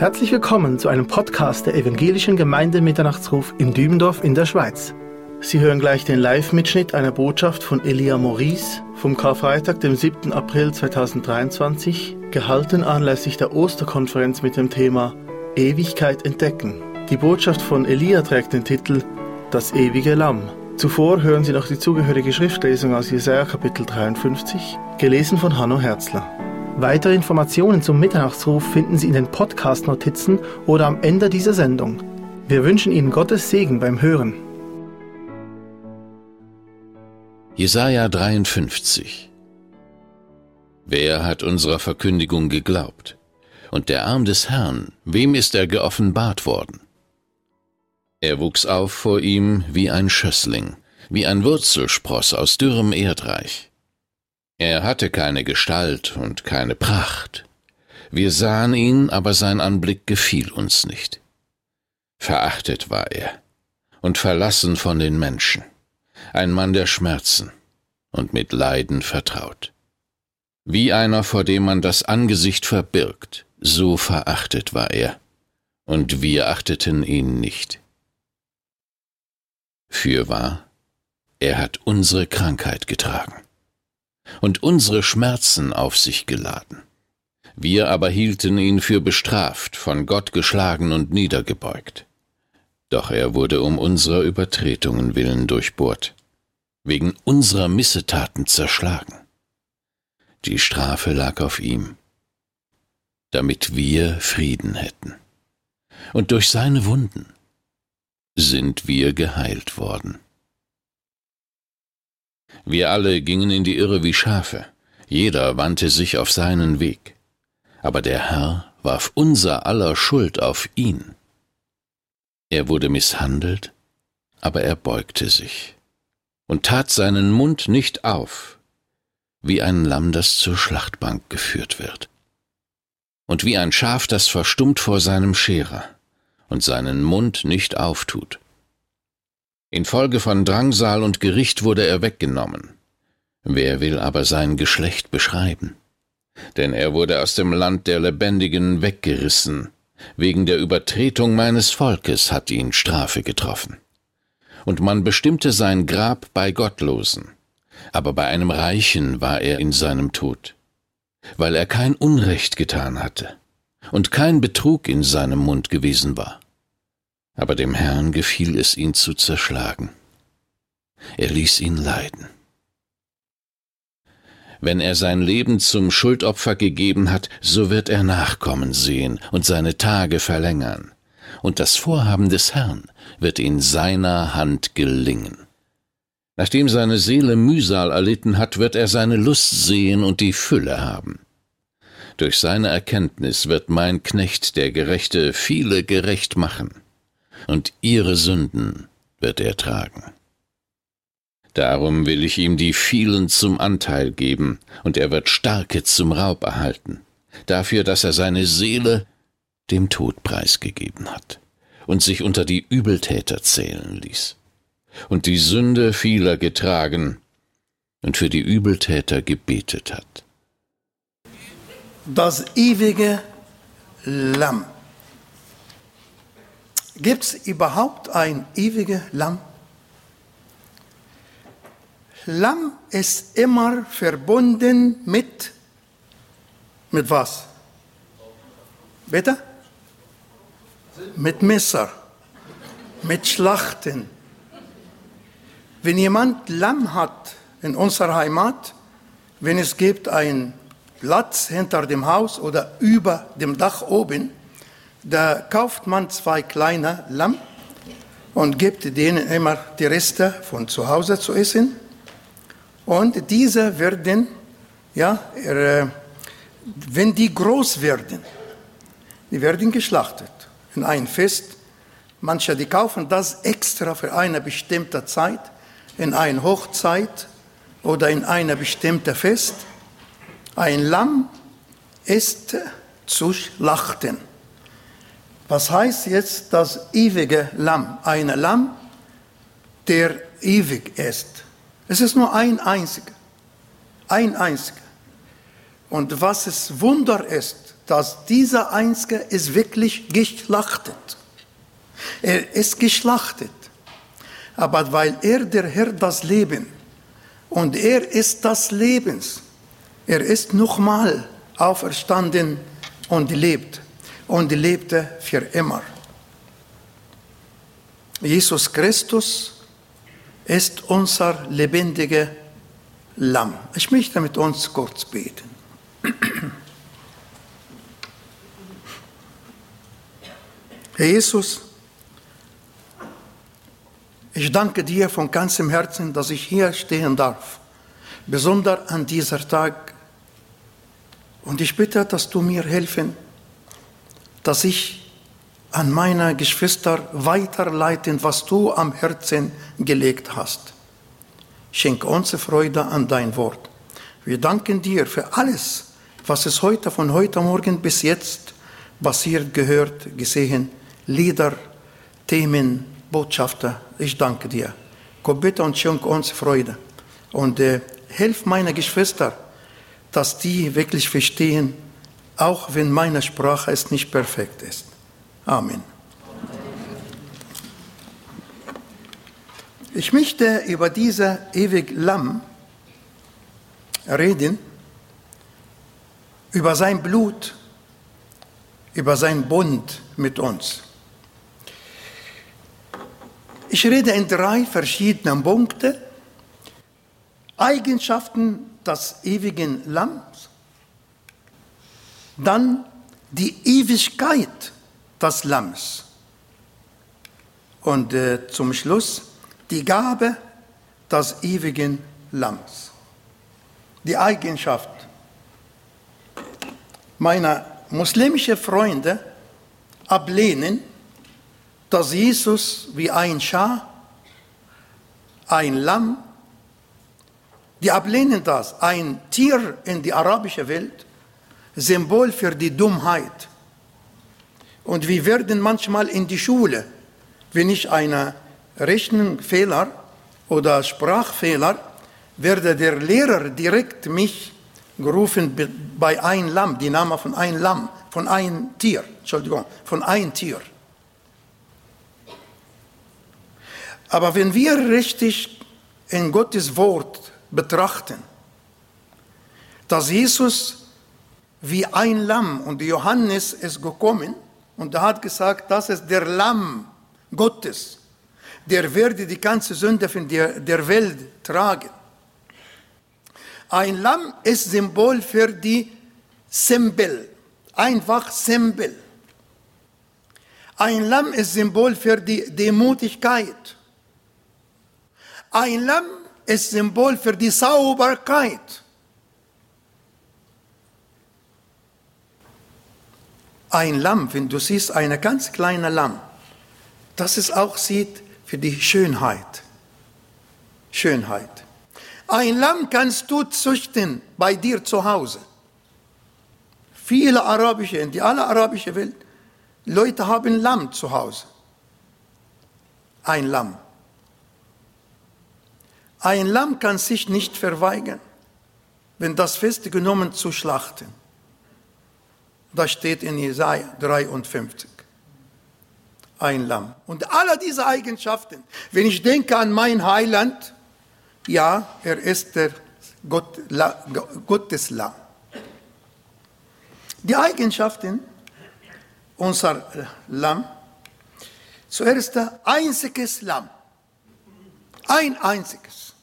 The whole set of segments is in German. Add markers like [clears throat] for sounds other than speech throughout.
Herzlich willkommen zu einem Podcast der Evangelischen Gemeinde Mitternachtsruf in Dübendorf in der Schweiz. Sie hören gleich den Live-Mitschnitt einer Botschaft von Elia Maurice vom Karfreitag, dem 7. April 2023, gehalten anlässlich der Osterkonferenz mit dem Thema Ewigkeit entdecken. Die Botschaft von Elia trägt den Titel Das ewige Lamm. Zuvor hören Sie noch die zugehörige Schriftlesung aus Jesaja Kapitel 53, gelesen von Hanno Herzler. Weitere Informationen zum Mitternachtsruf finden Sie in den Podcast-Notizen oder am Ende dieser Sendung. Wir wünschen Ihnen Gottes Segen beim Hören. Jesaja 53 Wer hat unserer Verkündigung geglaubt? Und der Arm des Herrn, wem ist er geoffenbart worden? Er wuchs auf vor ihm wie ein Schössling, wie ein Wurzelspross aus dürrem Erdreich. Er hatte keine Gestalt und keine Pracht. Wir sahen ihn, aber sein Anblick gefiel uns nicht. Verachtet war er und verlassen von den Menschen, ein Mann der Schmerzen und mit Leiden vertraut. Wie einer, vor dem man das Angesicht verbirgt, so verachtet war er, und wir achteten ihn nicht. Fürwahr, er hat unsere Krankheit getragen und unsere Schmerzen auf sich geladen. Wir aber hielten ihn für bestraft, von Gott geschlagen und niedergebeugt. Doch er wurde um unserer Übertretungen willen durchbohrt, wegen unserer Missetaten zerschlagen. Die Strafe lag auf ihm, damit wir Frieden hätten. Und durch seine Wunden sind wir geheilt worden. Wir alle gingen in die Irre wie Schafe, jeder wandte sich auf seinen Weg. Aber der Herr warf unser aller Schuld auf ihn. Er wurde misshandelt, aber er beugte sich und tat seinen Mund nicht auf, wie ein Lamm, das zur Schlachtbank geführt wird. Und wie ein Schaf, das verstummt vor seinem Scherer und seinen Mund nicht auftut. Infolge von Drangsal und Gericht wurde er weggenommen. Wer will aber sein Geschlecht beschreiben? Denn er wurde aus dem Land der Lebendigen weggerissen. Wegen der Übertretung meines Volkes hat ihn Strafe getroffen. Und man bestimmte sein Grab bei Gottlosen. Aber bei einem Reichen war er in seinem Tod, weil er kein Unrecht getan hatte und kein Betrug in seinem Mund gewesen war aber dem Herrn gefiel es, ihn zu zerschlagen. Er ließ ihn leiden. Wenn er sein Leben zum Schuldopfer gegeben hat, so wird er Nachkommen sehen und seine Tage verlängern, und das Vorhaben des Herrn wird in seiner Hand gelingen. Nachdem seine Seele Mühsal erlitten hat, wird er seine Lust sehen und die Fülle haben. Durch seine Erkenntnis wird mein Knecht, der Gerechte, viele gerecht machen und ihre Sünden wird er tragen. Darum will ich ihm die vielen zum Anteil geben, und er wird Starke zum Raub erhalten, dafür, dass er seine Seele dem Tod preisgegeben hat und sich unter die Übeltäter zählen ließ, und die Sünde vieler getragen und für die Übeltäter gebetet hat. Das ewige Lamm. Gibt es überhaupt ein ewiges Lamm? Lamm ist immer verbunden mit, mit was? Bitte? Mit Messer, mit Schlachten. Wenn jemand Lamm hat in unserer Heimat, wenn es gibt einen Platz hinter dem Haus oder über dem Dach oben, da kauft man zwei kleine Lamm und gibt denen immer die Reste von zu Hause zu essen. Und diese werden, ja, wenn die groß werden, die werden geschlachtet in ein Fest. Manche, die kaufen das extra für eine bestimmte Zeit, in eine Hochzeit oder in eine bestimmte Fest. Ein Lamm ist zu schlachten. Was heißt jetzt das ewige Lamm? Ein Lamm, der ewig ist. Es ist nur ein einziger. Ein einziger. Und was es Wunder ist, dass dieser Einzige ist wirklich geschlachtet. Er ist geschlachtet. Aber weil er der Herr das Leben und er ist das Lebens, er ist nochmal auferstanden und lebt und lebte für immer. Jesus Christus ist unser lebendiger Lamm. Ich möchte mit uns kurz beten. [clears throat] Herr Jesus, ich danke dir von ganzem Herzen, dass ich hier stehen darf, besonders an dieser Tag. Und ich bitte, dass du mir helfen, dass ich an meine Geschwister weiterleiten, was du am Herzen gelegt hast. Schenk uns Freude an dein Wort. Wir danken dir für alles, was es heute von heute Morgen bis jetzt passiert, gehört, gesehen, Lieder, Themen, Botschaften. Ich danke dir. Gott bitte und schenk uns Freude. Und äh, hilf meine Geschwister, dass die wirklich verstehen, auch wenn meine Sprache es nicht perfekt ist. Amen. Ich möchte über diese ewig Lamm reden, über sein Blut, über sein Bund mit uns. Ich rede in drei verschiedenen Punkten. Eigenschaften des ewigen Lamms, dann die Ewigkeit des Lamms und äh, zum Schluss die Gabe des ewigen Lamms. Die Eigenschaft meiner muslimischen Freunde ablehnen, dass Jesus wie ein Schaf, ein Lamm, die ablehnen das, ein Tier in die arabische Welt, Symbol für die Dummheit. Und wir werden manchmal in die Schule, wenn ich einen Rechenfehler oder Sprachfehler, werde der Lehrer direkt mich gerufen bei ein Lamm, die Name von ein Lamm, von ein Tier, Entschuldigung, von ein Tier. Aber wenn wir richtig in Gottes Wort betrachten, dass Jesus wie ein Lamm und Johannes ist gekommen und er hat gesagt, das ist der Lamm Gottes, der werde die ganze Sünde von der, der Welt tragen. Ein Lamm ist Symbol für die Symbol, einfach Symbol. Ein Lamm ist Symbol für die Demutigkeit. Ein Lamm ist Symbol für die Sauberkeit. Ein Lamm, wenn du siehst, eine ganz kleine Lamm, das es auch sieht für die Schönheit. Schönheit. Ein Lamm kannst du züchten bei dir zu Hause. Viele arabische, in die alle arabische Welt, Leute haben Lamm zu Hause. Ein Lamm. Ein Lamm kann sich nicht verweigern, wenn das festgenommen zu schlachten. Das steht in Jesaja 53. Ein Lamm. Und alle diese Eigenschaften, wenn ich denke an mein Heiland, ja, er ist der Gott, La, Gottes Lamm. Die Eigenschaften unser Lamm, zuerst ein einziges Lamm. Ein einziges.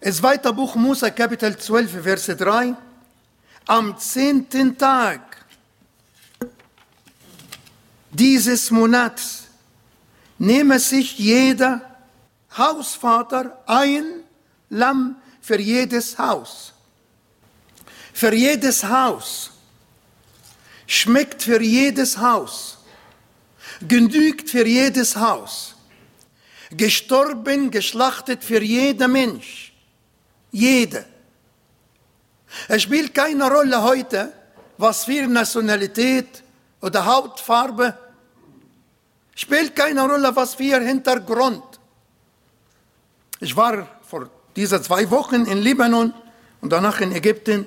Das zweite Buch Musa, Kapitel 12, Verse 3. Am zehnten Tag dieses Monats nehme sich jeder Hausvater ein Lamm für jedes Haus. Für jedes Haus. Schmeckt für jedes Haus. Genügt für jedes Haus. Gestorben, geschlachtet für jeden Mensch jede. Es spielt keine Rolle heute, was für Nationalität oder Hautfarbe. Spielt keine Rolle, was für Hintergrund. Ich war vor dieser zwei Wochen in Libanon und danach in Ägypten.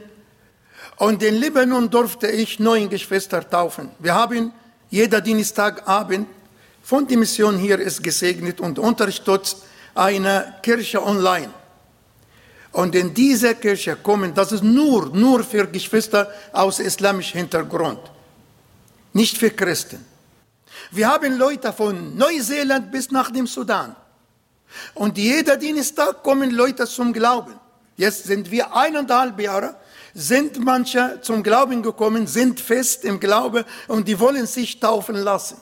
Und in Libanon durfte ich neun Geschwister taufen. Wir haben jeder Dienstagabend von der Mission hier ist gesegnet und unterstützt eine Kirche online. Und in diese Kirche kommen, das ist nur, nur für Geschwister aus islamischem Hintergrund, nicht für Christen. Wir haben Leute von Neuseeland bis nach dem Sudan. Und jeder Dienstag kommen Leute zum Glauben. Jetzt sind wir eineinhalb Jahre, sind manche zum Glauben gekommen, sind fest im Glaube und die wollen sich taufen lassen.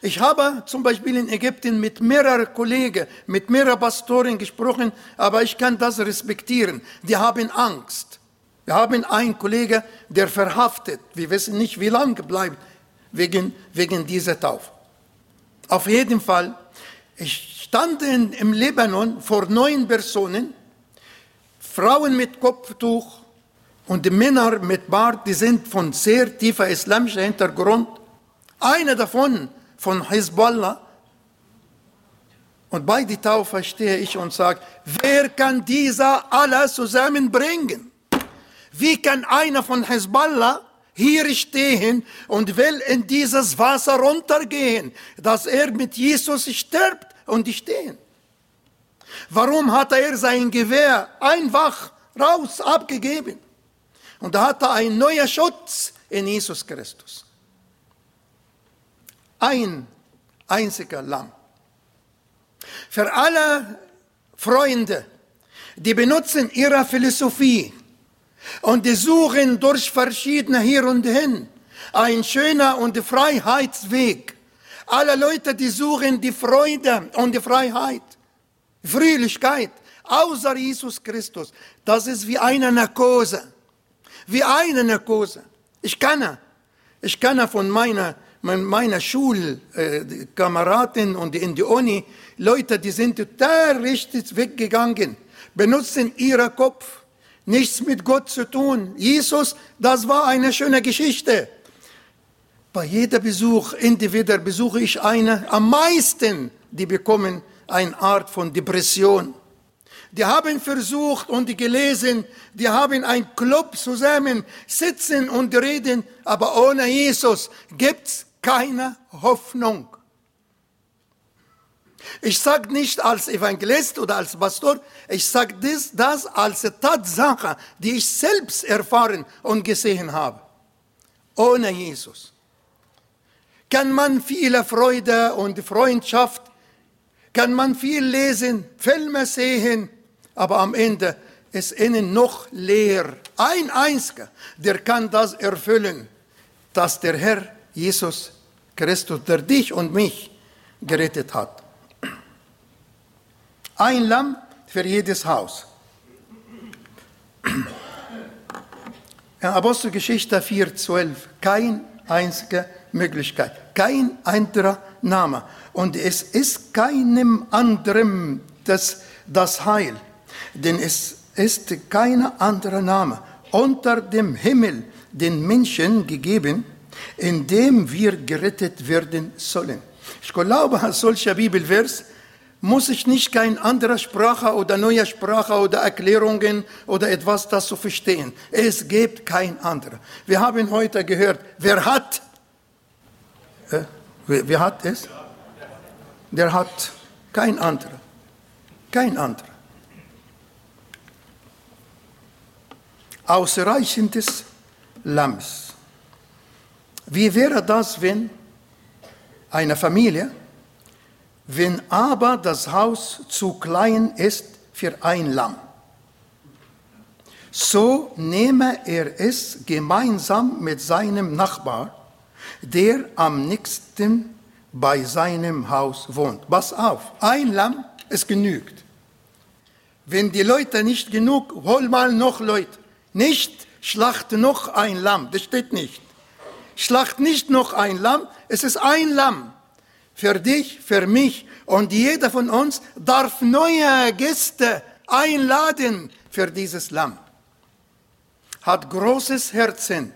Ich habe zum Beispiel in Ägypten mit mehreren Kollegen, mit mehreren Pastoren gesprochen, aber ich kann das respektieren. Die haben Angst. Wir haben einen Kollegen, der verhaftet. Wir wissen nicht, wie lange bleibt wegen, wegen dieser Taufe. Auf jeden Fall, ich stand in, im Libanon vor neun Personen, Frauen mit Kopftuch und die Männer mit Bart, die sind von sehr tiefer islamischer Hintergrund. Einer davon von Hezbollah. Und bei der Taufe stehe ich und sage, wer kann dieser alles zusammenbringen? Wie kann einer von Hezbollah hier stehen und will in dieses Wasser runtergehen, dass er mit Jesus stirbt und stehen? Warum hat er sein Gewehr einfach raus abgegeben? Und da hat er einen neuen Schutz in Jesus Christus ein einziger Lamm. Für alle Freunde, die benutzen ihre Philosophie und die suchen durch verschiedene hier und hin ein schöner und Freiheitsweg. Alle Leute, die suchen die Freude und die Freiheit, Fröhlichkeit, außer Jesus Christus. Das ist wie eine Narkose. Wie eine Narkose. Ich kann, ich kann von meiner meine Schulkameraden und in die Uni, Leute, die sind total richtig weggegangen, benutzen ihren Kopf, nichts mit Gott zu tun. Jesus, das war eine schöne Geschichte. Bei jedem Besuch, entweder besuche ich eine, am meisten, die bekommen eine Art von Depression. Die haben versucht und gelesen, die haben ein Club zusammen sitzen und reden, aber ohne Jesus gibt's keine Hoffnung. Ich sage nicht als Evangelist oder als Pastor, ich sage das, als Tatsache, die ich selbst erfahren und gesehen habe. Ohne Jesus kann man viele Freude und Freundschaft, kann man viel lesen, Filme sehen, aber am Ende ist innen noch leer. Ein einziger, der kann das erfüllen, dass der Herr Jesus Christus, der dich und mich gerettet hat. Ein Lamm für jedes Haus. Apostelgeschichte 4,12 kein einzige Möglichkeit, kein anderer Name. Und es ist keinem anderen das, das Heil, denn es ist kein anderer Name unter dem Himmel den Menschen gegeben, in dem wir gerettet werden sollen. Ich glaube, als solcher Bibelvers muss ich nicht kein anderer Sprache oder neue Sprache oder Erklärungen oder etwas dazu verstehen. Es gibt kein anderer. Wir haben heute gehört, wer hat? Äh, wer, wer hat es? Der hat kein anderer. Kein anderer. Ausreichendes Lamms. Wie wäre das, wenn eine Familie, wenn aber das Haus zu klein ist für ein Lamm, so nehme er es gemeinsam mit seinem Nachbar, der am nächsten bei seinem Haus wohnt. Pass auf, ein Lamm, es genügt. Wenn die Leute nicht genug, hol mal noch Leute. Nicht schlachte noch ein Lamm, das steht nicht schlacht nicht noch ein Lamm, es ist ein Lamm. Für dich, für mich und jeder von uns darf neue Gäste einladen für dieses Lamm. Hat großes Herzen,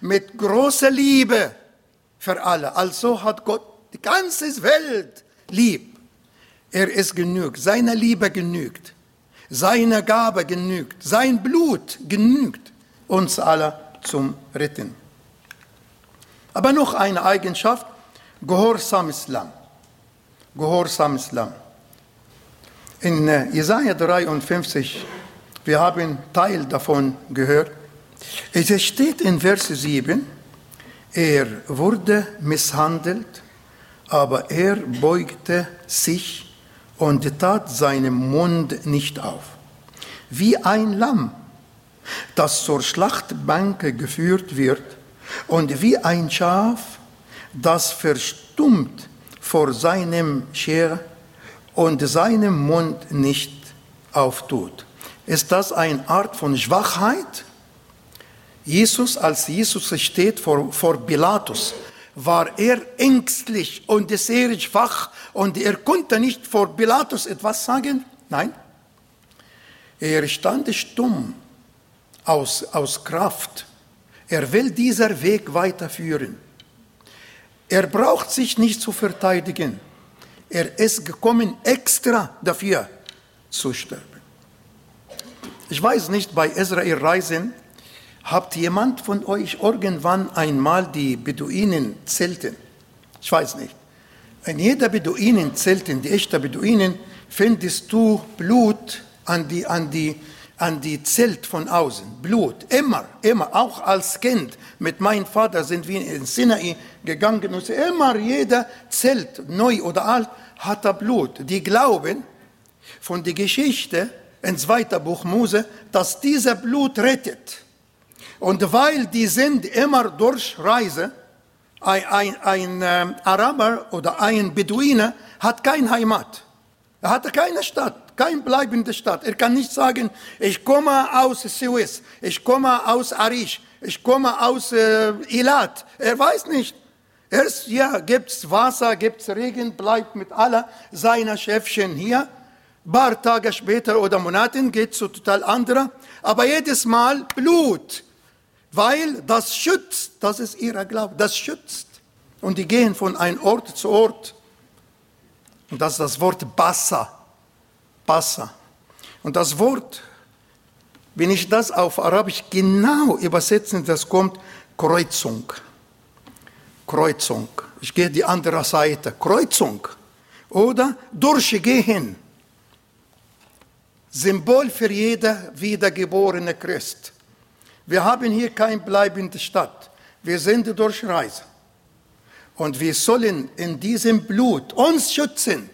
mit großer Liebe für alle. Also hat Gott die ganze Welt lieb. Er ist genügt, seine Liebe genügt, seine Gabe genügt, sein Blut genügt uns alle zum Retten. Aber noch eine Eigenschaft, gehorsames Lamm. Gehorsames Lamm. In äh, Jesaja 53, wir haben Teil davon gehört, es steht in Vers 7, er wurde misshandelt, aber er beugte sich und tat seinen Mund nicht auf. Wie ein Lamm, das zur Schlachtbank geführt wird, und wie ein Schaf, das verstummt vor seinem Scher und seinen Mund nicht auftut. Ist das eine Art von Schwachheit? Jesus, als Jesus steht vor, vor Pilatus, war er ängstlich und sehr schwach und er konnte nicht vor Pilatus etwas sagen. Nein, er stand stumm aus, aus Kraft. Er will dieser Weg weiterführen. Er braucht sich nicht zu verteidigen. Er ist gekommen extra dafür zu sterben. Ich weiß nicht, bei Israel-Reisen, Habt jemand von euch irgendwann einmal die Beduinen zelten? Ich weiß nicht. In jeder Beduinen zelten, die echten Beduinen, findest du Blut an die, an die, an die Zelt von außen. Blut, immer, immer, auch als Kind. Mit meinem Vater sind wir in Sinai gegangen und immer jeder Zelt, neu oder alt, hat da Blut. Die glauben von der Geschichte in zweiter Buch Mose, dass dieser Blut rettet. Und weil die sind immer durch Reise, ein, ein, ein äh, Araber oder ein Beduiner hat keine Heimat. Er hat keine Stadt, keine bleibende Stadt. Er kann nicht sagen, ich komme aus Suez, ich komme aus Arish, ich komme aus äh, Ilat. Er weiß nicht. Erst ja, gibt's Wasser, gibt's Regen, bleibt mit aller seiner Chefchen hier. Ein paar Tage später oder Monaten geht zu total anderer. Aber jedes Mal Blut weil das schützt, das ist ihrer Glaube, das schützt. Und die gehen von einem Ort zu Ort. Und das ist das Wort Bassa. Bassa. Und das Wort, wenn ich das auf Arabisch genau übersetze, das kommt Kreuzung. Kreuzung. Ich gehe die andere Seite. Kreuzung. Oder durchgehen. Symbol für jeder wiedergeborene Christ. Wir haben hier keine bleibende Stadt. Wir sind durch Reise. Und wir sollen in diesem Blut uns schützen,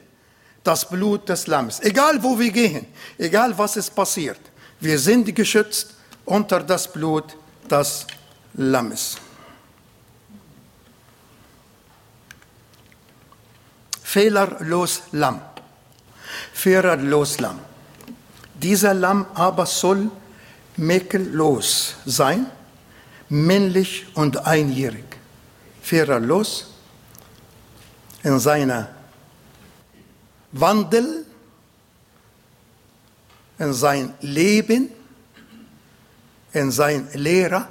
das Blut des Lammes. Egal wo wir gehen, egal was es passiert, wir sind geschützt unter das Blut des Lammes. Fehlerlos Lamm. Fehlerlos Lamm. Dieser Lamm aber soll mäkellos sein, männlich und einjährig, fehlerlos in seiner Wandel, in sein Leben, in sein Lehrer,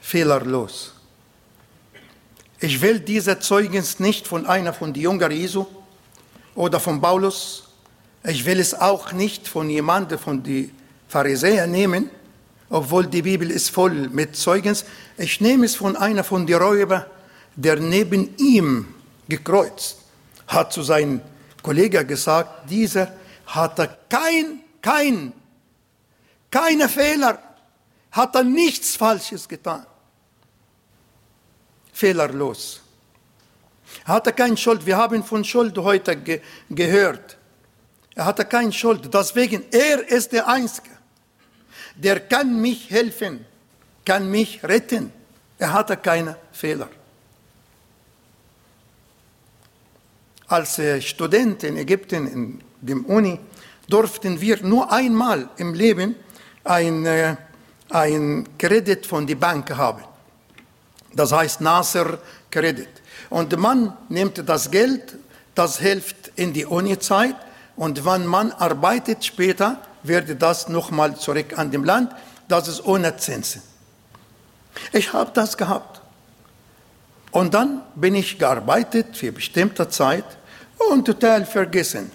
fehlerlos. Ich will diese Zeugnis nicht von einer von den Jüngern Jesu oder von Paulus ich will es auch nicht von jemandem von den Pharisäern nehmen, obwohl die Bibel ist voll mit Zeugens. Ich nehme es von einer von den Räubern, der neben ihm gekreuzt, hat zu seinem Kollegen gesagt, dieser hatte kein, kein, keine Fehler, hat nichts Falsches getan. Fehlerlos. Er hatte keine Schuld. Wir haben von Schuld heute ge gehört. Er hatte keine Schuld. Deswegen, er ist der Einzige. Der kann mich helfen, kann mich retten. Er hatte keine Fehler. Als äh, Student in Ägypten, in dem Uni, durften wir nur einmal im Leben ein, äh, ein Kredit von der Bank haben. Das heißt Nasser Kredit. Und man nimmt das Geld, das hilft in die Uni-Zeit und wenn man arbeitet später, wird das nochmal zurück an dem Land. Das ist ohne Zinsen. Ich habe das gehabt. Und dann bin ich gearbeitet für bestimmte Zeit und total vergessen.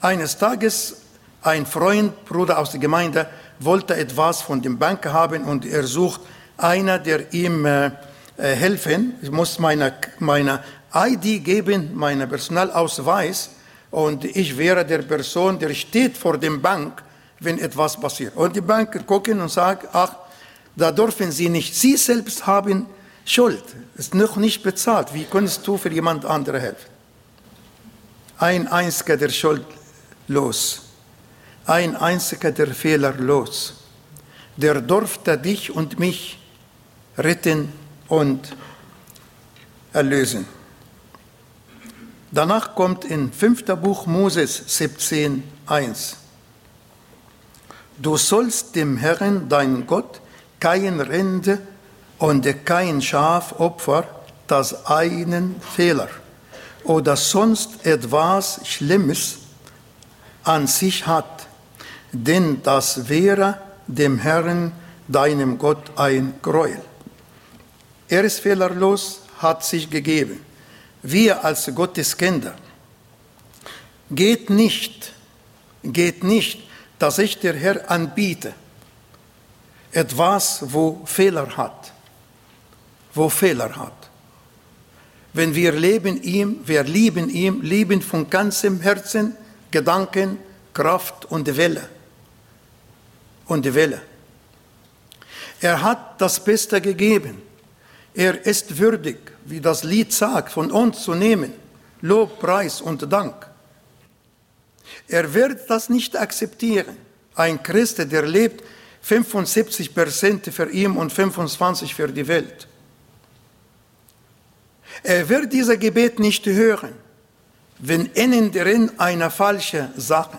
Eines Tages Ein Freund, Bruder aus der Gemeinde, wollte etwas von dem Bank haben und er sucht einer, der ihm äh, äh helfen. Ich muss meine, meine ID geben, meinen Personalausweis und ich wäre der Person, der steht vor dem Bank, wenn etwas passiert. Und die Bank gucken und sagen, ach, da dürfen Sie nicht, Sie selbst haben Schuld, ist noch nicht bezahlt. Wie kannst du für jemand anderen helfen? Ein einziger der Schuld los, ein einziger der Fehler los. Der durfte dich und mich retten und erlösen. Danach kommt in 5. Buch Moses 17, 1. Du sollst dem Herrn, dein Gott, kein Rinde und kein Schafopfer, das einen Fehler oder sonst etwas Schlimmes an sich hat, denn das wäre dem Herrn, deinem Gott, ein Gräuel. Er ist fehlerlos, hat sich gegeben. Wir als Gotteskinder geht nicht, geht nicht, dass ich der Herr anbiete, etwas, wo Fehler hat, wo Fehler hat. Wenn wir leben ihm, wir lieben ihm, lieben von ganzem Herzen, Gedanken, Kraft und Wille. Und Wille. Er hat das Beste gegeben. Er ist würdig, wie das Lied sagt, von uns zu nehmen. Lob, Preis und Dank. Er wird das nicht akzeptieren. Ein Christ, der lebt 75 Prozent für ihn und 25 für die Welt. Er wird dieses Gebet nicht hören, wenn innen drin eine falsche Sache.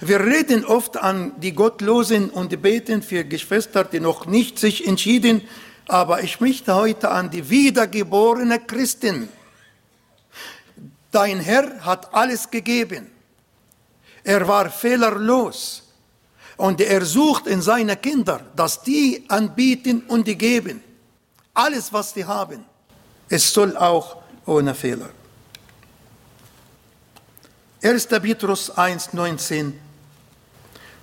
Wir reden oft an die Gottlosen und beten für Geschwister, die noch nicht sich entschieden, aber ich möchte heute an die wiedergeborene Christin. Dein Herr hat alles gegeben. Er war fehlerlos. Und er sucht in seine Kinder, dass die anbieten und die geben. Alles, was sie haben. Es soll auch ohne Fehler. 1. Petrus 1,19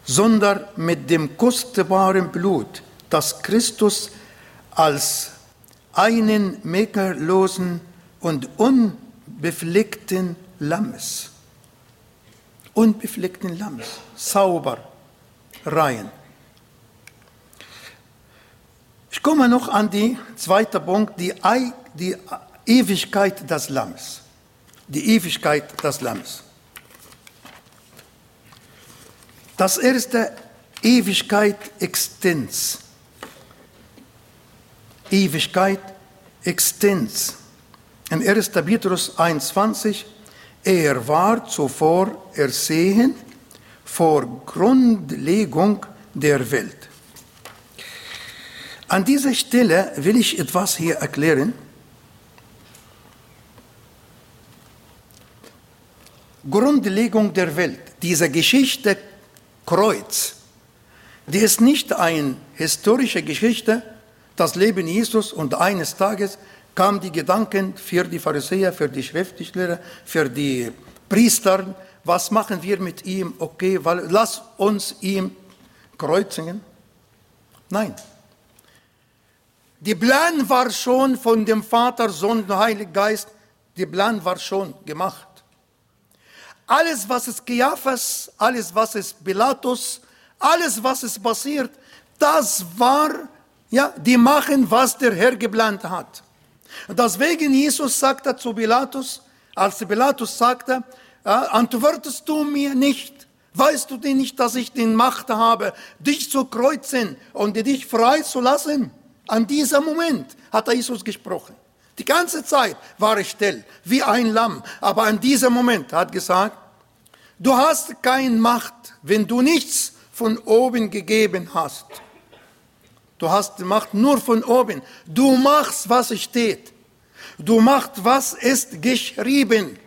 Sondern mit dem kostbaren Blut, das Christus als einen mäkellosen und unbefleckten Lammes, unbefleckten Lammes, sauber, rein. Ich komme noch an die zweite Punkt, die, die Ewigkeit des Lammes. Die Ewigkeit des Lammes. Das erste Ewigkeit Extens. Ewigkeit Extens. In 1. Petrus 21, er war zuvor ersehen vor Grundlegung der Welt. An dieser Stelle will ich etwas hier erklären. Grundlegung der Welt, diese Geschichte Kreuz, die ist nicht eine historische Geschichte, das Leben Jesus und eines Tages kamen die Gedanken für die Pharisäer, für die Schriftsteller, für die Priester, was machen wir mit ihm? Okay, weil, lass uns ihm kreuzigen. Nein, die Plan war schon von dem Vater, Sohn und Heiligen Geist, die Plan war schon gemacht. Alles, was ist Geaphas, alles, was ist Pilatus, alles, was ist passiert, das war, ja, die machen, was der Herr geplant hat. Und deswegen Jesus sagte zu Pilatus, als Pilatus sagte, ja, antwortest du mir nicht? Weißt du denn nicht, dass ich die Macht habe, dich zu kreuzen und dich freizulassen? An diesem Moment hat Jesus gesprochen. Die ganze Zeit war er still, wie ein Lamm. Aber an diesem Moment hat gesagt, du hast keine Macht, wenn du nichts von oben gegeben hast. Du hast die Macht nur von oben. Du machst, was steht. Du machst, was ist geschrieben.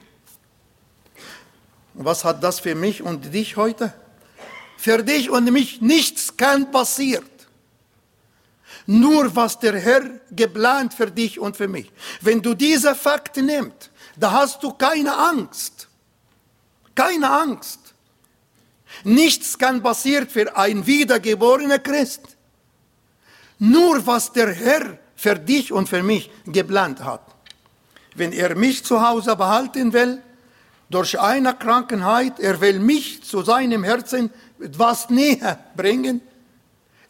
Was hat das für mich und dich heute? Für dich und mich nichts kann passieren nur was der Herr geplant für dich und für mich. Wenn du diese Fakten nimmst, da hast du keine Angst. Keine Angst. Nichts kann passieren für ein wiedergeborener Christ. Nur was der Herr für dich und für mich geplant hat. Wenn er mich zu Hause behalten will, durch eine Krankheit, er will mich zu seinem Herzen etwas näher bringen.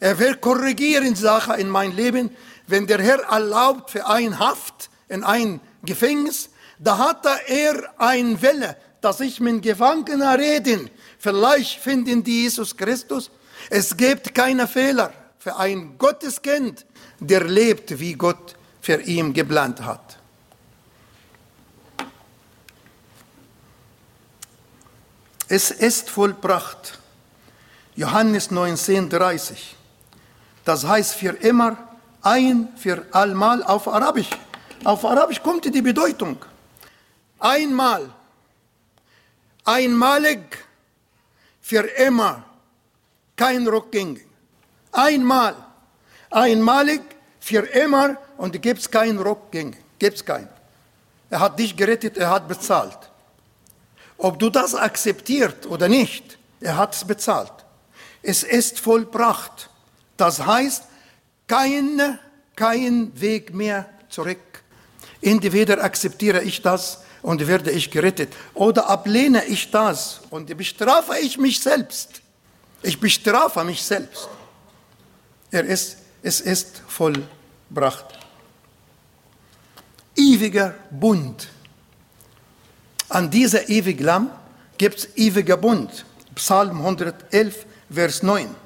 Er will korrigieren Sachen in mein Leben. Wenn der Herr erlaubt für ein Haft in ein Gefängnis, da hat er ein Wille, dass ich mit Gefangenen reden. Vielleicht finden die Jesus Christus. Es gibt keine Fehler für ein Gotteskind, der lebt, wie Gott für ihn geplant hat. Es ist vollbracht. Johannes 19,30. Das heißt für immer, ein für allmal auf Arabisch. Auf Arabisch kommt die Bedeutung. Einmal, einmalig, für immer, kein Rückgängig. Einmal, einmalig, für immer und gibt es kein Rückgängig. Gibt es keinen. Er hat dich gerettet, er hat bezahlt. Ob du das akzeptiert oder nicht, er hat es bezahlt. Es ist vollbracht. Das heißt, keine, kein Weg mehr zurück. Entweder akzeptiere ich das und werde ich gerettet oder ablehne ich das und bestrafe ich mich selbst. Ich bestrafe mich selbst. Er ist, es ist vollbracht. Ewiger Bund. An dieser ewigen Lamm gibt es ewiger Bund. Psalm 111, Vers 9.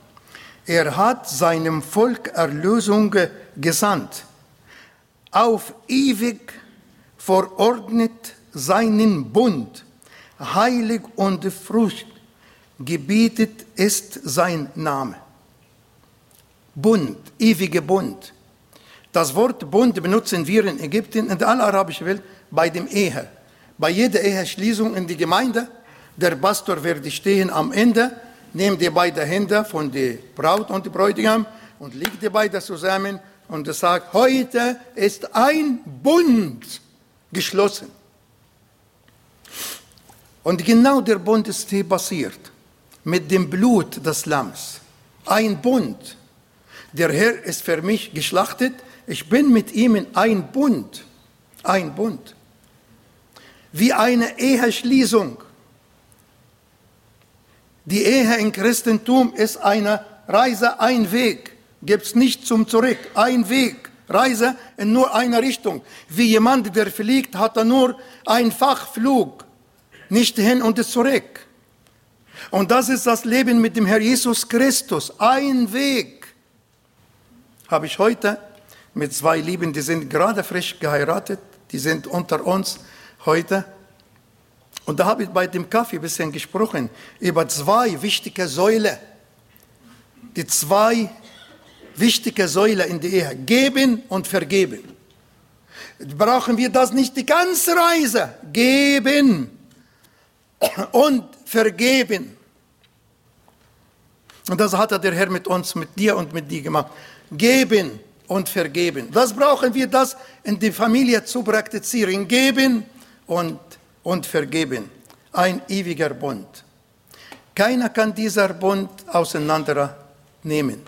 Er hat seinem Volk Erlösung gesandt. Auf ewig verordnet seinen Bund. Heilig und Frucht gebietet ist sein Name. Bund, ewiger Bund. Das Wort Bund benutzen wir in Ägypten in aller arabischen Welt bei dem Ehe. Bei jeder Eheschließung in die Gemeinde, der Pastor wird stehen am Ende, nimmt die beiden Hände von der Braut und dem Bräutigam und legt die beiden zusammen und sagt, heute ist ein Bund geschlossen. Und genau der Bund ist hier passiert, mit dem Blut des Lamms. Ein Bund. Der Herr ist für mich geschlachtet, ich bin mit ihm in ein Bund. Ein Bund wie eine Eheschließung. Die Ehe im Christentum ist eine Reise, ein Weg. Gibt es nicht zum Zurück. Ein Weg. Reise in nur eine Richtung. Wie jemand, der fliegt, hat er nur einen Fachflug. Nicht hin und zurück. Und das ist das Leben mit dem Herr Jesus Christus. Ein Weg. Habe ich heute mit zwei Lieben, die sind gerade frisch geheiratet, die sind unter uns heute. Und da habe ich bei dem Kaffee ein bisschen gesprochen über zwei wichtige Säulen. Die zwei wichtige Säulen in der Ehe. Geben und vergeben. Brauchen wir das nicht die ganze Reise? Geben und vergeben. Und das hat der Herr mit uns, mit dir und mit dir gemacht. Geben und vergeben. Das brauchen wir, das in die Familie zu praktizieren. Geben und, und vergeben. Ein ewiger Bund. Keiner kann dieser Bund auseinandernehmen.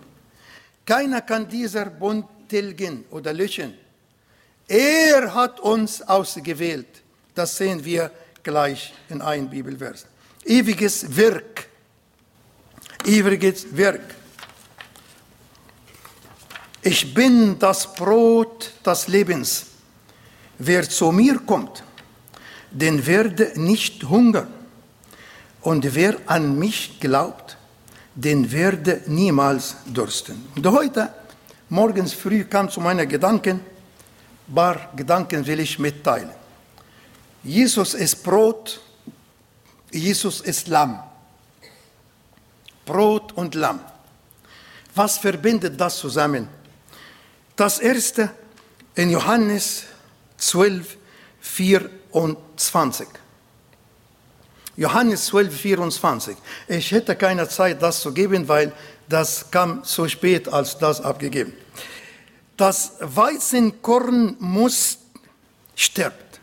Keiner kann dieser Bund tilgen oder löschen. Er hat uns ausgewählt. Das sehen wir gleich in einem Bibelvers. Ewiges Werk. Ewiges Werk. Ich bin das Brot des Lebens. Wer zu mir kommt, den werde nicht hungern. Und wer an mich glaubt, den werde niemals dursten. Und heute, morgens früh, kam zu meinen Gedanken, ein paar Gedanken will ich mitteilen. Jesus ist Brot, Jesus ist Lamm. Brot und Lamm. Was verbindet das zusammen? Das erste in Johannes 12, 4 24. Johannes 12, 24. Ich hätte keine Zeit, das zu geben, weil das kam so spät als das abgegeben. Das Weizenkorn muss stirbt,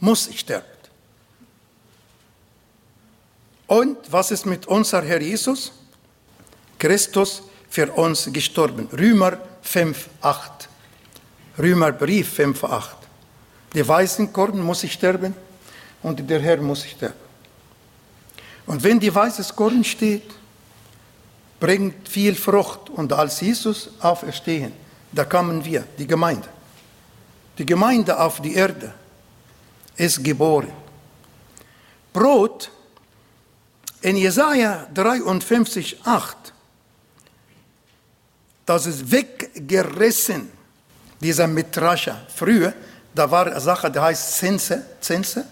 muss stirbt. Und was ist mit unser Herr Jesus? Christus für uns gestorben. Römer 5, 8. Römerbrief 5, 8. Die weißen Korn muss ich sterben und der Herr muss sterben. Und wenn die weißes Korn steht, bringt viel Frucht. Und als Jesus auferstehen, da kamen wir, die Gemeinde. Die Gemeinde auf die Erde ist geboren. Brot in Jesaja 53, 8, das ist weggerissen, dieser Mitrascha. Früher, da war eine Sache, die heißt Zinse, Zinse.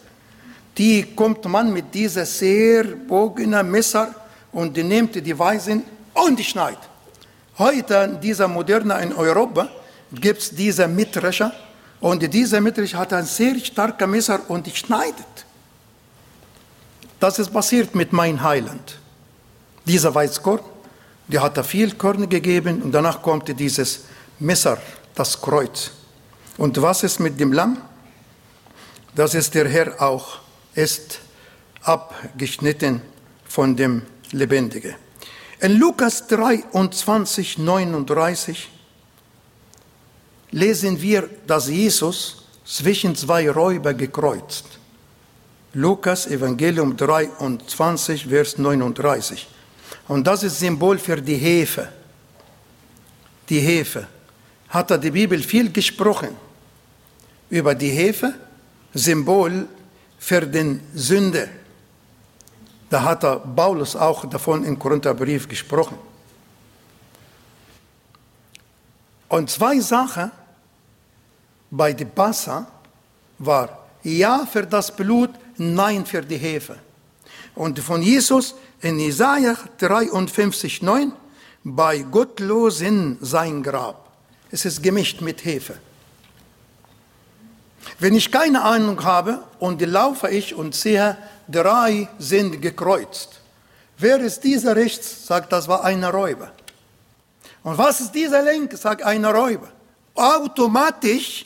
Die kommt man mit dieser sehr bogenen Messer und die nimmt die Weisen und die schneidet. Heute, in dieser Moderne in Europa, gibt es diese Mitrascha und dieser Mitrascha hat ein sehr starkes Messer und schneidet. Das ist passiert mit meinem Heiland. Dieser Weißkorn, der hat da viel Korn gegeben und danach kommt dieses Messer, das Kreuz. Und was ist mit dem Lamm? Das ist der Herr auch, ist abgeschnitten von dem Lebendigen. In Lukas 23, 39 lesen wir, dass Jesus zwischen zwei Räuber gekreuzt. Lukas Evangelium 23, Vers 39. Und das ist Symbol für die Hefe. Die Hefe. Hat er die Bibel viel gesprochen über die Hefe, Symbol für den Sünde. Da hat er Paulus auch davon im Korintherbrief gesprochen. Und zwei Sachen bei der Passa war ja für das Blut, nein für die Hefe. Und von Jesus in Jesaja 53, 9, bei Gottlosen sein Grab. Es ist gemischt mit Hefe. Wenn ich keine Ahnung habe und laufe ich und sehe, drei sind gekreuzt. Wer ist dieser rechts? Sagt, das war eine Räuber. Und was ist dieser links? Sagt, eine Räuber. Automatisch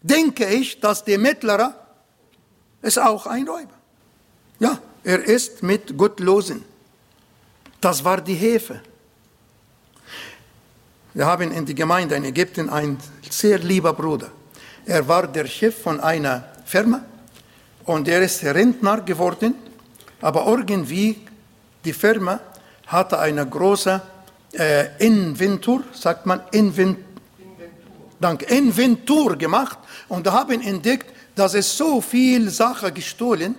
denke ich, dass der Mittlere ist auch ein Räuber. Ja, er ist mit Gottlosen. Das war die Hefe. Wir haben in der Gemeinde in Ägypten einen sehr lieber Bruder. Er war der Chef von einer Firma und er ist Rentner geworden, aber irgendwie die Firma hatte eine große äh, Inventur, sagt man Invent Danke, Inventur gemacht und haben entdeckt, dass es so viel Sachen gestohlen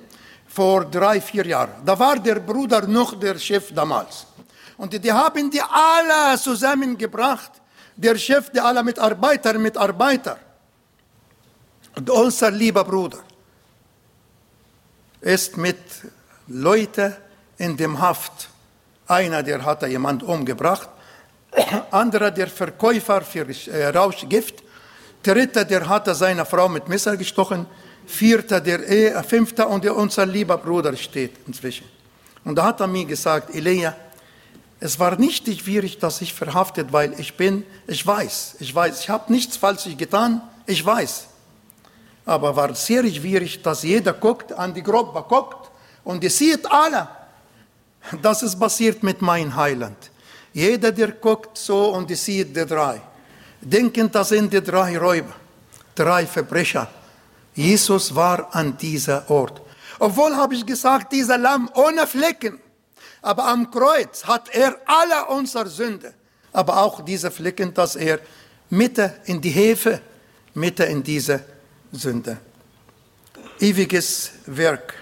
vor drei, vier Jahren. Da war der Bruder noch der Chef damals. Und die haben die alle zusammengebracht, der Chef, die alle Mitarbeiter, Mitarbeiter. Und unser lieber Bruder ist mit Leuten in dem Haft. Einer, der hat jemand umgebracht, [clears throat] anderer, der Verkäufer für äh, Rauschgift, dritter, der hat seine Frau mit Messer gestochen, vierter, der Ehe, fünfter und unser lieber Bruder steht inzwischen. Und da hat er mir gesagt, Elia, es war nicht schwierig, dass ich verhaftet, weil ich bin, ich weiß, ich weiß, ich habe nichts Falsches getan, ich weiß aber war sehr schwierig, dass jeder guckt, an die Gruppe guckt und die sieht alle. Das ist passiert mit meinem Heiland. Jeder, der guckt so und die sieht die drei. Denken, das sind die drei Räuber, drei Verbrecher. Jesus war an dieser Ort. Obwohl habe ich gesagt, dieser Lamm ohne Flecken. Aber am Kreuz hat er alle unsere Sünde. Aber auch diese Flecken, dass er Mitte in die Hefe, Mitte in diese Sünde. Ewiges Werk.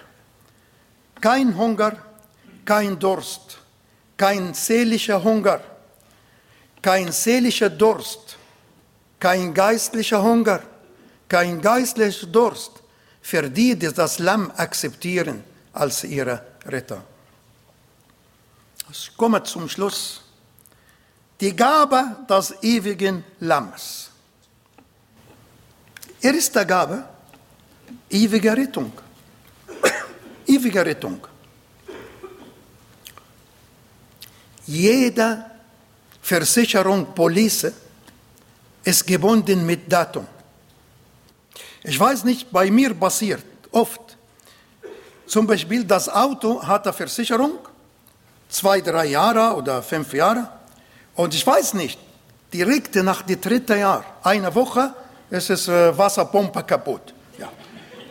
Kein Hunger, kein Durst, kein seelischer Hunger, kein seelischer Durst, kein geistlicher Hunger, kein geistlicher Durst für die, die das Lamm akzeptieren als ihre Retter. Ich komme zum Schluss. Die Gabe des ewigen Lammes. Erste Gabe, ewige Rettung. ewige Rettung. Jede Versicherung, Police ist gebunden mit Datum. Ich weiß nicht, bei mir passiert oft, Zum Beispiel das Auto hat eine Versicherung, zwei, drei Jahre oder fünf Jahre. Und ich weiß nicht, direkt nach dem dritten Jahr, eine Woche, ist es äh, Wasserpumpe kaputt. Ja.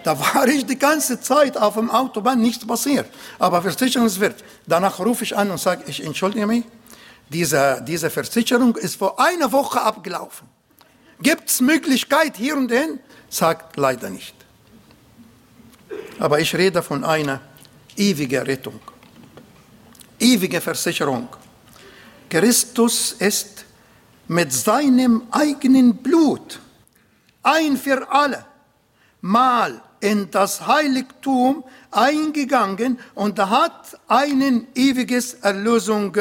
Da war ich die ganze Zeit auf dem Autobahn, nichts passiert. Aber Versicherungswirt, danach rufe ich an und sage, ich entschuldige mich, diese, diese Versicherung ist vor einer Woche abgelaufen. Gibt es Möglichkeit hier und hin? Sagt leider nicht. Aber ich rede von einer ewigen Rettung, ewige Versicherung. Christus ist mit seinem eigenen Blut ein für alle Mal in das Heiligtum eingegangen und hat einen ewiges Erlösung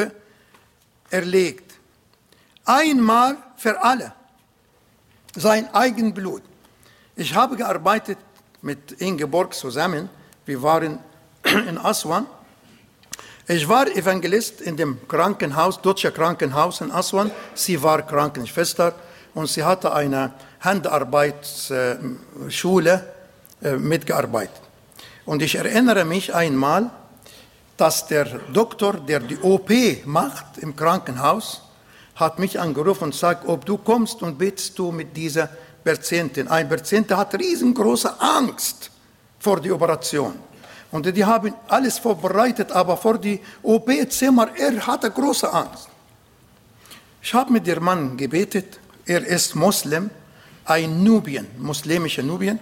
erlegt. Einmal für alle. Sein eigen Blut. Ich habe gearbeitet mit Ingeborg zusammen. Wir waren [clears throat] in Aswan. Ich war Evangelist in dem Krankenhaus, deutsche Krankenhaus in Aswan. Sie war Krankenschwester und sie hatte eine Handarbeitsschule äh, mitgearbeitet. Und ich erinnere mich einmal, dass der Doktor, der die OP macht im Krankenhaus, hat mich angerufen und sagt, ob du kommst und betest du mit dieser Patientin. Ein Patient hat riesengroße Angst vor der Operation. Und die haben alles vorbereitet, aber vor die OP-Zimmer, er hatte große Angst. Ich habe mit dem Mann gebetet, er ist Muslim, ein Nubien, muslimischer Nubien.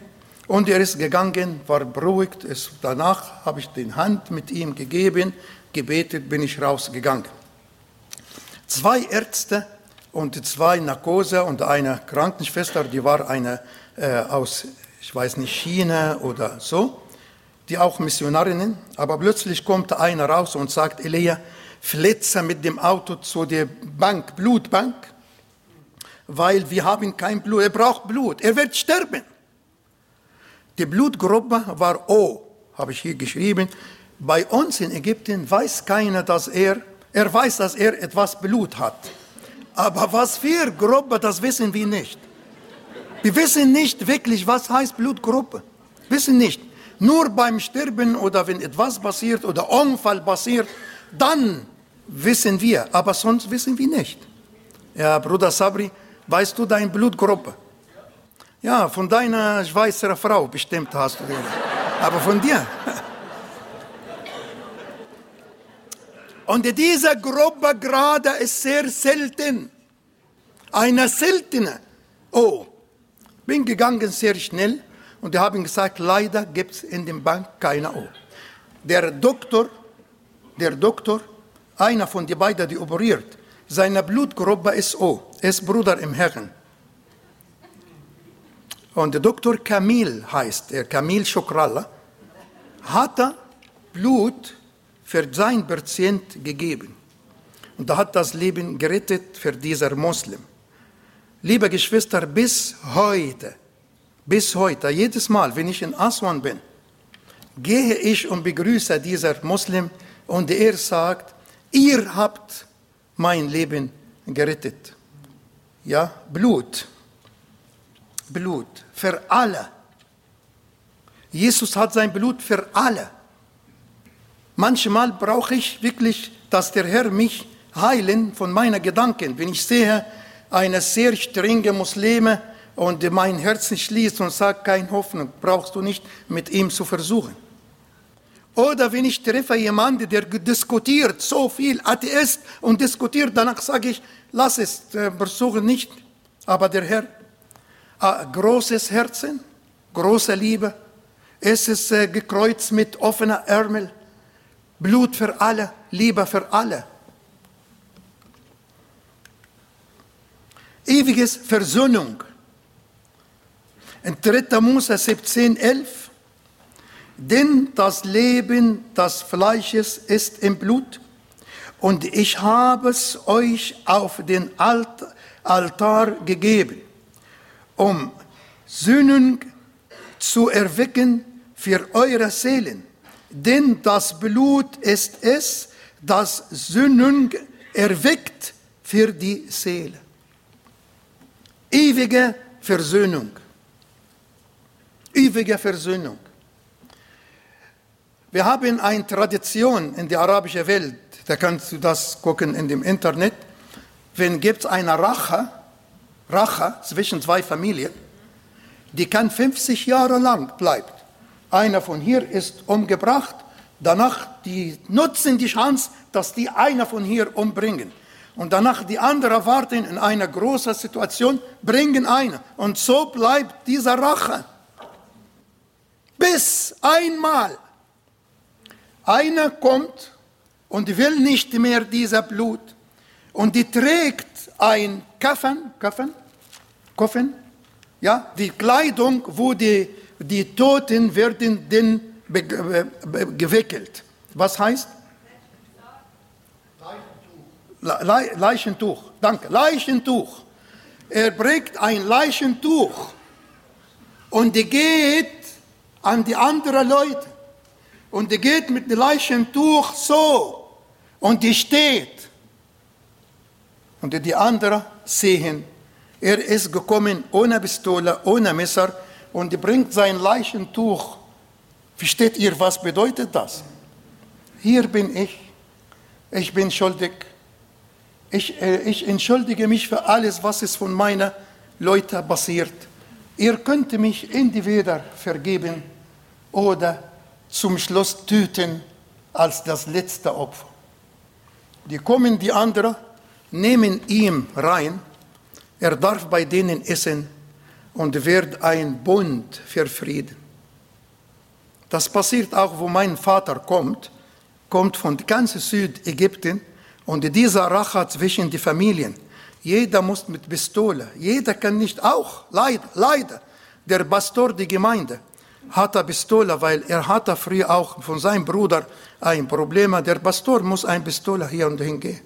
Und er ist gegangen, war beruhigt. Es, danach habe ich die Hand mit ihm gegeben, gebetet, bin ich rausgegangen. Zwei Ärzte und zwei Narkose und eine Krankenschwester, die war eine äh, aus, ich weiß nicht, China oder so, die auch Missionarinnen. Aber plötzlich kommt einer raus und sagt, Elia, flitze mit dem Auto zu der Bank, Blutbank, weil wir haben kein Blut. Er braucht Blut. Er wird sterben. Die Blutgruppe war O, habe ich hier geschrieben. Bei uns in Ägypten weiß keiner, dass er, er weiß, dass er etwas Blut hat. Aber was für Gruppe, das wissen wir nicht. Wir wissen nicht wirklich, was heißt Blutgruppe. Wissen nicht. Nur beim Sterben oder wenn etwas passiert oder Unfall passiert, dann wissen wir. Aber sonst wissen wir nicht. Ja, Bruder Sabri, weißt du deine Blutgruppe? Ja, von deiner Schweizer Frau bestimmt hast du den. Aber von dir. Und diese Gruppe gerade ist sehr selten. Eine seltene. Oh, bin gegangen sehr schnell und die haben gesagt, leider gibt es in der Bank keine O. Der Doktor, der Doktor, einer von den beiden, die operiert, seine Blutgruppe ist O, ist Bruder im Herrn. Und Doktor Kamil heißt er, Kamil Shokralla, hat Blut für sein Patient gegeben. Und er hat das Leben gerettet für dieser Muslim. Liebe Geschwister, bis heute, bis heute, jedes Mal, wenn ich in Aswan bin, gehe ich und begrüße dieser Muslim und er sagt, ihr habt mein Leben gerettet. Ja, Blut. Blut für alle. Jesus hat sein Blut für alle. Manchmal brauche ich wirklich, dass der Herr mich heilen von meinen Gedanken. Wenn ich sehe, eine sehr strenge Muslime und mein Herz schließt und sagt, keine Hoffnung, brauchst du nicht mit ihm zu versuchen. Oder wenn ich treffe jemanden, der diskutiert so viel, Atheist und diskutiert, danach sage ich, lass es, äh, versuche nicht. Aber der Herr, äh, großes Herzen, große Liebe, es ist äh, gekreuzt mit offener Ärmel, Blut für alle, Liebe für alle. Ewiges Versöhnung. In 3. Mose 17, 11. Denn das Leben des Fleisches ist im Blut, und ich habe es euch auf den Altar gegeben, um Sünden zu erwecken für eure Seelen denn das Blut ist es, das Sünden erweckt für die Seele. Ewige Versöhnung. Ewige Versöhnung. Wir haben eine Tradition in der arabischen Welt, da kannst du das gucken in dem Internet, wenn gibt es eine Rache, Rache zwischen zwei Familien, die kann 50 Jahre lang bleibt. Einer von hier ist umgebracht, danach die nutzen die Chance, dass die einer von hier umbringen. Und danach die anderen warten in einer großen Situation, bringen einer. Und so bleibt dieser Rache. Bis einmal einer kommt und will nicht mehr dieser Blut und die trägt ein Kaffen, Kaffen, Koffen, ja, die Kleidung, wo die, die Toten werden den gewickelt. Was heißt? Leichentuch. Leichentuch, danke, Leichentuch. Er bringt ein Leichentuch und die geht an die anderen Leute und die geht mit dem Leichentuch so und die steht und die anderen sehen, er ist gekommen ohne Pistole, ohne Messer und bringt sein Leichentuch. Versteht ihr, was bedeutet das? Hier bin ich, ich bin schuldig. Ich, äh, ich entschuldige mich für alles, was es von meinen Leuten passiert. Ihr könnt mich entweder vergeben oder zum Schluss töten als das letzte Opfer. Die kommen die anderen, nehmen ihn rein, er darf bei denen essen und wird ein Bund für Frieden. Das passiert auch, wo mein Vater kommt, kommt von ganz Südägypten und dieser Rache zwischen die Familien. Jeder muss mit Pistole, jeder kann nicht auch, leider, leider. Der Pastor, die Gemeinde, hat eine Pistole, weil er hatte früher auch von seinem Bruder ein Problem. Der Pastor muss ein Pistole hier und hingehen.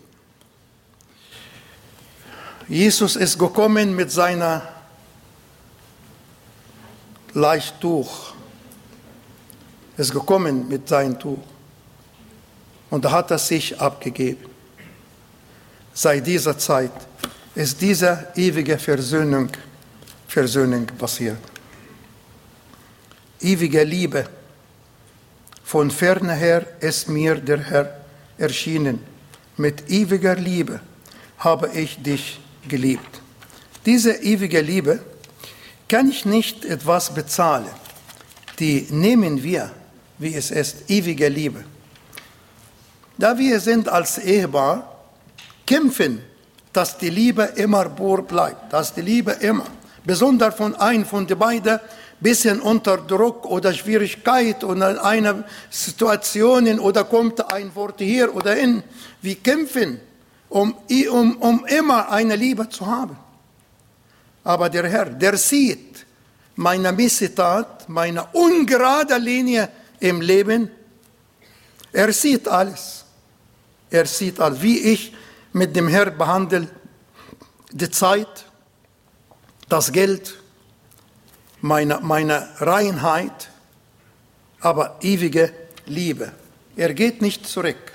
Jesus ist gekommen mit seiner Leichttuch. Ist gekommen mit seinem Tuch. Und hat er sich abgegeben. Seit dieser Zeit ist diese ewige Versöhnung, Versöhnung passiert. Ewige Liebe. Von ferne her ist mir der Herr erschienen. Mit ewiger Liebe habe ich dich geliebt. Diese ewige Liebe kann ich nicht etwas bezahlen. Die nehmen wir, wie es ist, ewige Liebe. Da wir sind als Ehepaar, kämpfen, dass die Liebe immer pur bleibt, dass die Liebe immer, besonders von einem von den beiden, bisschen unter Druck oder Schwierigkeit oder einer Situation oder kommt ein Wort hier oder hin. Wir kämpfen um, um, um immer eine Liebe zu haben. Aber der Herr, der sieht meine Missetat, meine ungerade Linie im Leben. Er sieht alles. Er sieht alles, wie ich mit dem Herrn behandle, die Zeit, das Geld, meine, meine Reinheit, aber ewige Liebe. Er geht nicht zurück.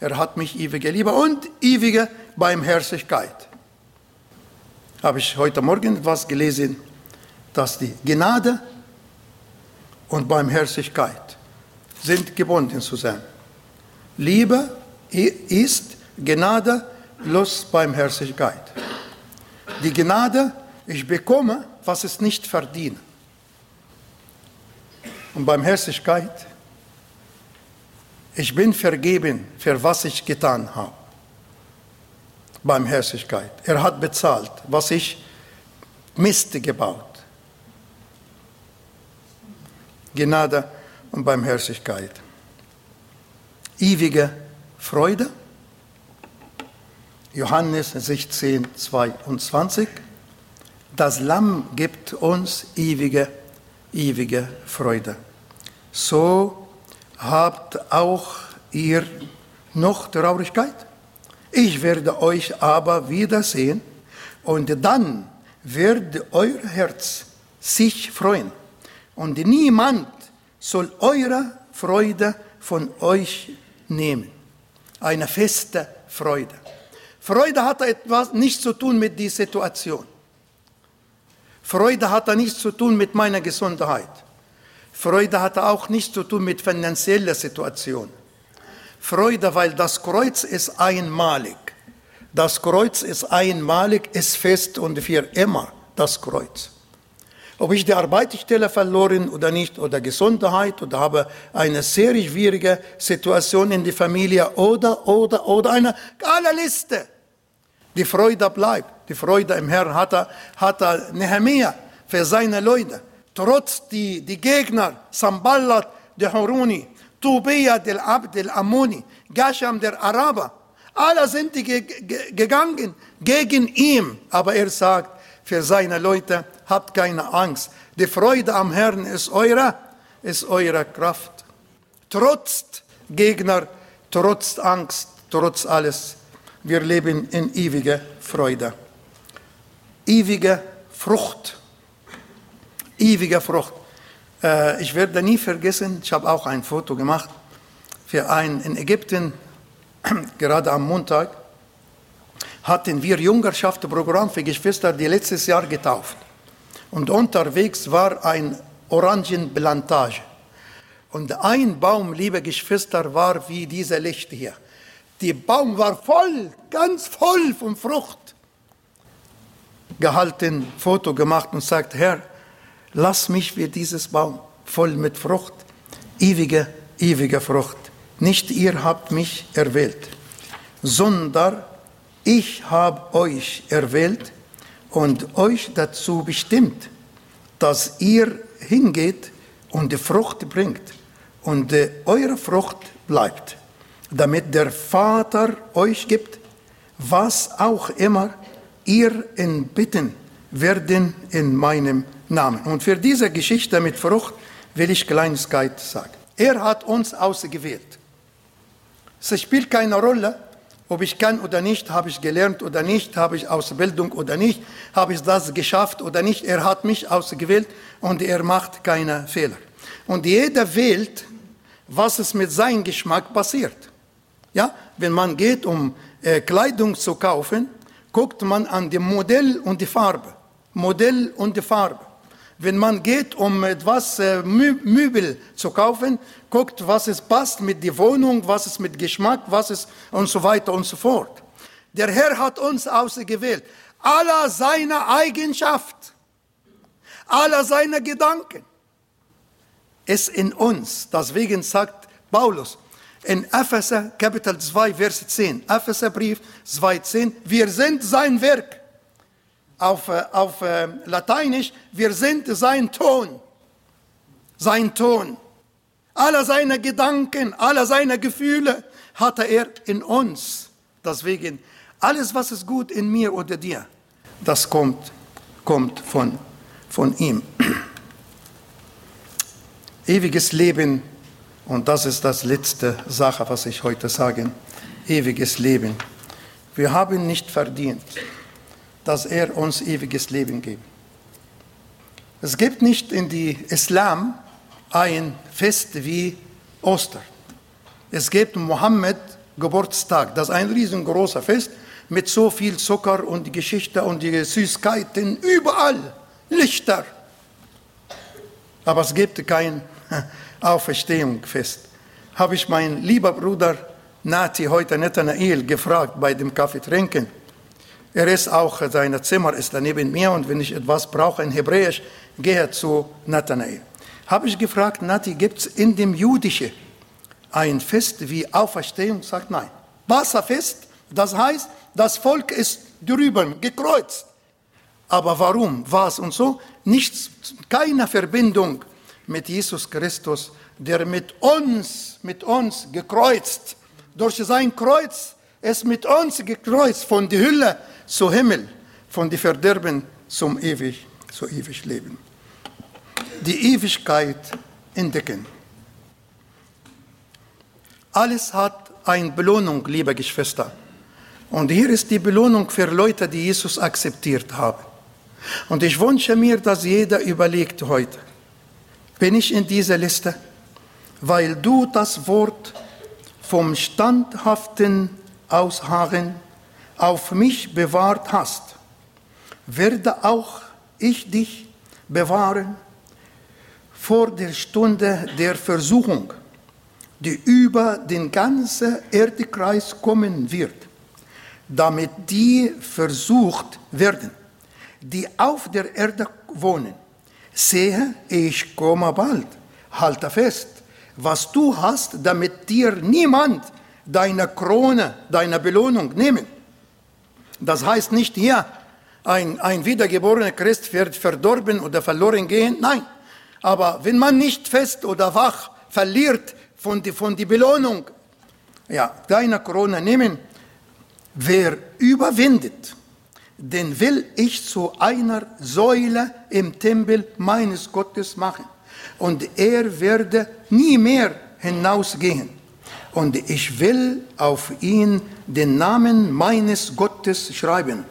Er hat mich ewige Liebe und ewige Barmherzigkeit. Habe ich heute Morgen etwas gelesen, dass die Gnade und Barmherzigkeit sind gebunden zusammen. Liebe ist Gnade plus Barmherzigkeit. Die Gnade, ich bekomme, was ich nicht verdiene. Und Barmherzigkeit, ich bin vergeben, für was ich getan habe. Barmherzigkeit. Er hat bezahlt, was ich Mist gebaut. Gnade und Barmherzigkeit. Ewige Freude. Johannes 16, 22. Das Lamm gibt uns ewige, ewige Freude. So habt auch ihr noch Traurigkeit? Ich werde euch aber wiedersehen und dann wird euer Herz sich freuen und niemand soll eure Freude von euch nehmen. Eine feste Freude. Freude hat etwas nichts zu tun mit der Situation. Freude hat nichts zu tun mit meiner Gesundheit. Freude hatte auch nichts zu tun mit finanzieller Situation. Freude, weil das Kreuz ist einmalig. Das Kreuz ist einmalig, ist fest und für immer das Kreuz. Ob ich die Arbeitsstelle verloren oder nicht, oder Gesundheit, oder habe eine sehr schwierige Situation in der Familie, oder, oder, oder eine, alle Liste. Die Freude bleibt. Die Freude im Herrn hat er, hat er Nehemiah für seine Leute. Trotz die, die Gegner, Samballat, der Haruni, Tobia, der Abd, der Ammoni, Gasham, der Araber, alle sind die gegangen gegen ihn. Aber er sagt für seine Leute, habt keine Angst. Die Freude am Herrn ist eure, ist eure Kraft. Trotz Gegner, trotz Angst, trotz alles. Wir leben in ewiger Freude. Ewige Frucht. Ewige Frucht. Äh, ich werde nie vergessen, ich habe auch ein Foto gemacht für einen in Ägypten, [clears throat] gerade am Montag, hatten wir Jungerschaftsprogramm für Geschwister, die letztes Jahr getauft. Und unterwegs war ein Orangenplantage. Und ein Baum, liebe Geschwister, war wie diese Licht hier. Der Baum war voll, ganz voll von Frucht. Gehalten, Foto gemacht und sagt, Herr, lass mich wie dieses Baum, voll mit Frucht, ewige, ewige Frucht. Nicht ihr habt mich erwählt, sondern ich habe euch erwählt und euch dazu bestimmt, dass ihr hingeht und die Frucht bringt und eure Frucht bleibt, damit der Vater euch gibt, was auch immer ihr in Bitten werden in meinem Namen. Und für diese Geschichte mit Frucht will ich Kleinigkeit sagen. Er hat uns ausgewählt. Es spielt keine Rolle, ob ich kann oder nicht, habe ich gelernt oder nicht, habe ich Ausbildung oder nicht, habe ich das geschafft oder nicht. Er hat mich ausgewählt und er macht keine Fehler. Und jeder wählt, was es mit seinem Geschmack passiert. Ja, wenn man geht, um äh, Kleidung zu kaufen, guckt man an dem Modell und die Farbe. Modell und die Farbe. Wenn man geht, um etwas äh, Möbel zu kaufen, guckt, was es passt mit der Wohnung, was es mit Geschmack, was es und so weiter und so fort. Der Herr hat uns ausgewählt. Aller seiner Eigenschaft, aller seiner Gedanken ist in uns. Deswegen sagt Paulus in Epheser Kapitel 2, Vers 10, Epheserbrief 2, 10, wir sind sein Werk auf, äh, auf äh, Lateinisch, wir sind sein Ton. Sein Ton. Alle seine Gedanken, alle seine Gefühle hatte er in uns. Deswegen, alles, was ist gut in mir oder dir, das kommt, kommt von, von ihm. [clears throat] Ewiges Leben, und das ist das letzte Sache, was ich heute sage, ewiges Leben. Wir haben nicht verdient dass er uns ewiges Leben gibt. Es gibt nicht in die Islam ein Fest wie Ostern. Es gibt Mohammed Geburtstag, das ist ein riesengroßer Fest mit so viel Zucker und Geschichte und die Süßigkeiten, überall Lichter. Aber es gibt kein [laughs] Auferstehungsfest. Habe ich meinen lieber Bruder Nati heute Nathanael gefragt bei dem Kaffee trinken. Er ist auch, sein Zimmer ist daneben mir und wenn ich etwas brauche in Hebräisch, gehe zu Nathanael. Habe ich gefragt, Nati, gibt es in dem Jüdischen ein Fest wie Auferstehung? Sagt nein. Wasserfest, das heißt, das Volk ist drüber, gekreuzt. Aber warum, was und so? Nichts, keine Verbindung mit Jesus Christus, der mit uns, mit uns gekreuzt, durch sein Kreuz ist mit uns gekreuzt von der Hülle zu Himmel, von die Verderben zum ewig, zu ewig Leben. Die Ewigkeit entdecken. Alles hat eine Belohnung, liebe Geschwister. Und hier ist die Belohnung für Leute, die Jesus akzeptiert haben. Und ich wünsche mir, dass jeder überlegt heute, bin ich in dieser Liste, weil du das Wort vom standhaften Ausharren auf mich bewahrt hast, werde auch ich dich bewahren vor der Stunde der Versuchung, die über den ganzen Erdekreis kommen wird, damit die versucht werden, die auf der Erde wohnen. Sehe, ich komme bald. Halte fest, was du hast, damit dir niemand deine Krone, deine Belohnung nehmen. Das heißt nicht hier, ein, ein wiedergeborener Christ wird verdorben oder verloren gehen. Nein. Aber wenn man nicht fest oder wach verliert von die, von die Belohnung, ja, deine Krone nehmen, wer überwindet, den will ich zu einer Säule im Tempel meines Gottes machen. Und er werde nie mehr hinausgehen. Und ich will auf ihn den Namen meines Gottes schreiben.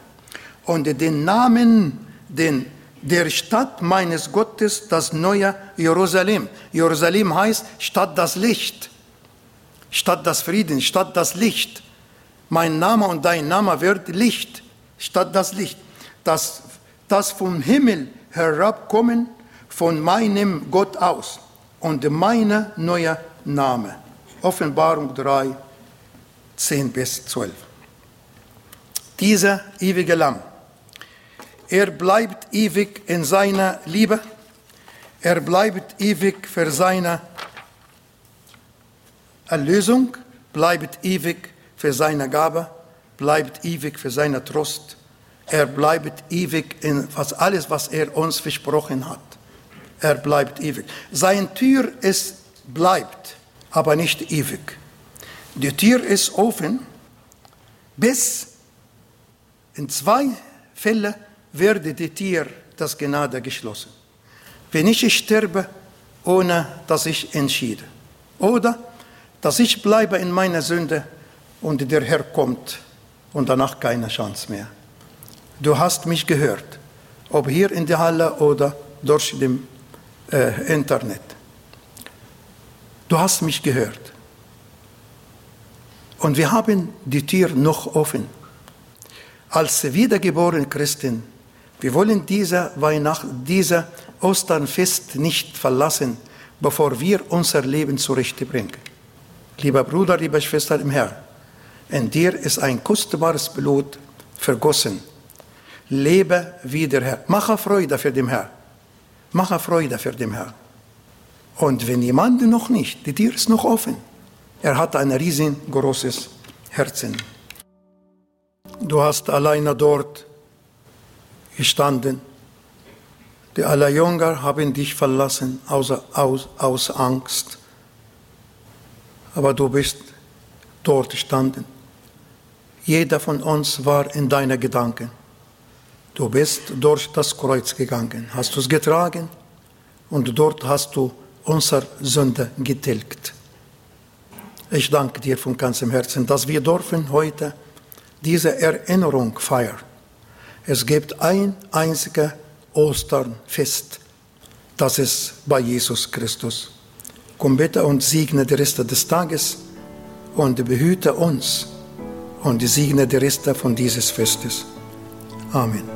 Und den Namen den, der Stadt meines Gottes, das neue Jerusalem. Jerusalem heißt Stadt das Licht, Stadt das Frieden, Stadt das Licht. Mein Name und dein Name wird Licht statt das Licht, das, das vom Himmel herabkommen von meinem Gott aus und mein neuer Name. Offenbarung 3, 10 bis 12. Dieser ewige Lamm, er bleibt ewig in seiner Liebe, er bleibt ewig für seine Erlösung, bleibt ewig für seine Gabe, bleibt ewig für seine Trost. Er bleibt ewig in was alles, was er uns versprochen hat. Er bleibt ewig. Sein Tür ist bleibt, aber nicht ewig. Die Tür ist offen, bis in zwei Fällen werde die Tür das Gnade geschlossen. Wenn ich sterbe, ohne dass ich entschiede. Oder dass ich bleibe in meiner Sünde und der Herr kommt und danach keine Chance mehr. Du hast mich gehört, ob hier in der Halle oder durch dem äh, Internet. Du hast mich gehört. Und wir haben die Tür noch offen. Als wiedergeborene Christen, wir wollen diese Weihnacht, diese Osternfest nicht verlassen, bevor wir unser Leben zurechtbringen. Lieber Bruder, liebe Schwester im Herrn, in dir ist ein kostbares Blut vergossen. Lebe wieder, Herr. Mache Freude für den Herrn. Mache Freude für den Herrn. Und wenn jemand noch nicht, die Tür ist noch offen. Er hat ein riesengroßes Herzen. Du hast alleine dort gestanden. Die aller Jünger haben dich verlassen aus, aus, aus Angst. Aber du bist dort gestanden. Jeder von uns war in deinen Gedanken. Du bist durch das Kreuz gegangen, hast es getragen und dort hast du unsere Sünde getilgt. Ich danke dir von ganzem Herzen, dass wir dürfen heute diese Erinnerung feiern. Es gibt ein einziges Osternfest, das ist bei Jesus Christus. Komm bitte und segne die Reste des Tages und behüte uns und segne die Reste von dieses Festes. Amen.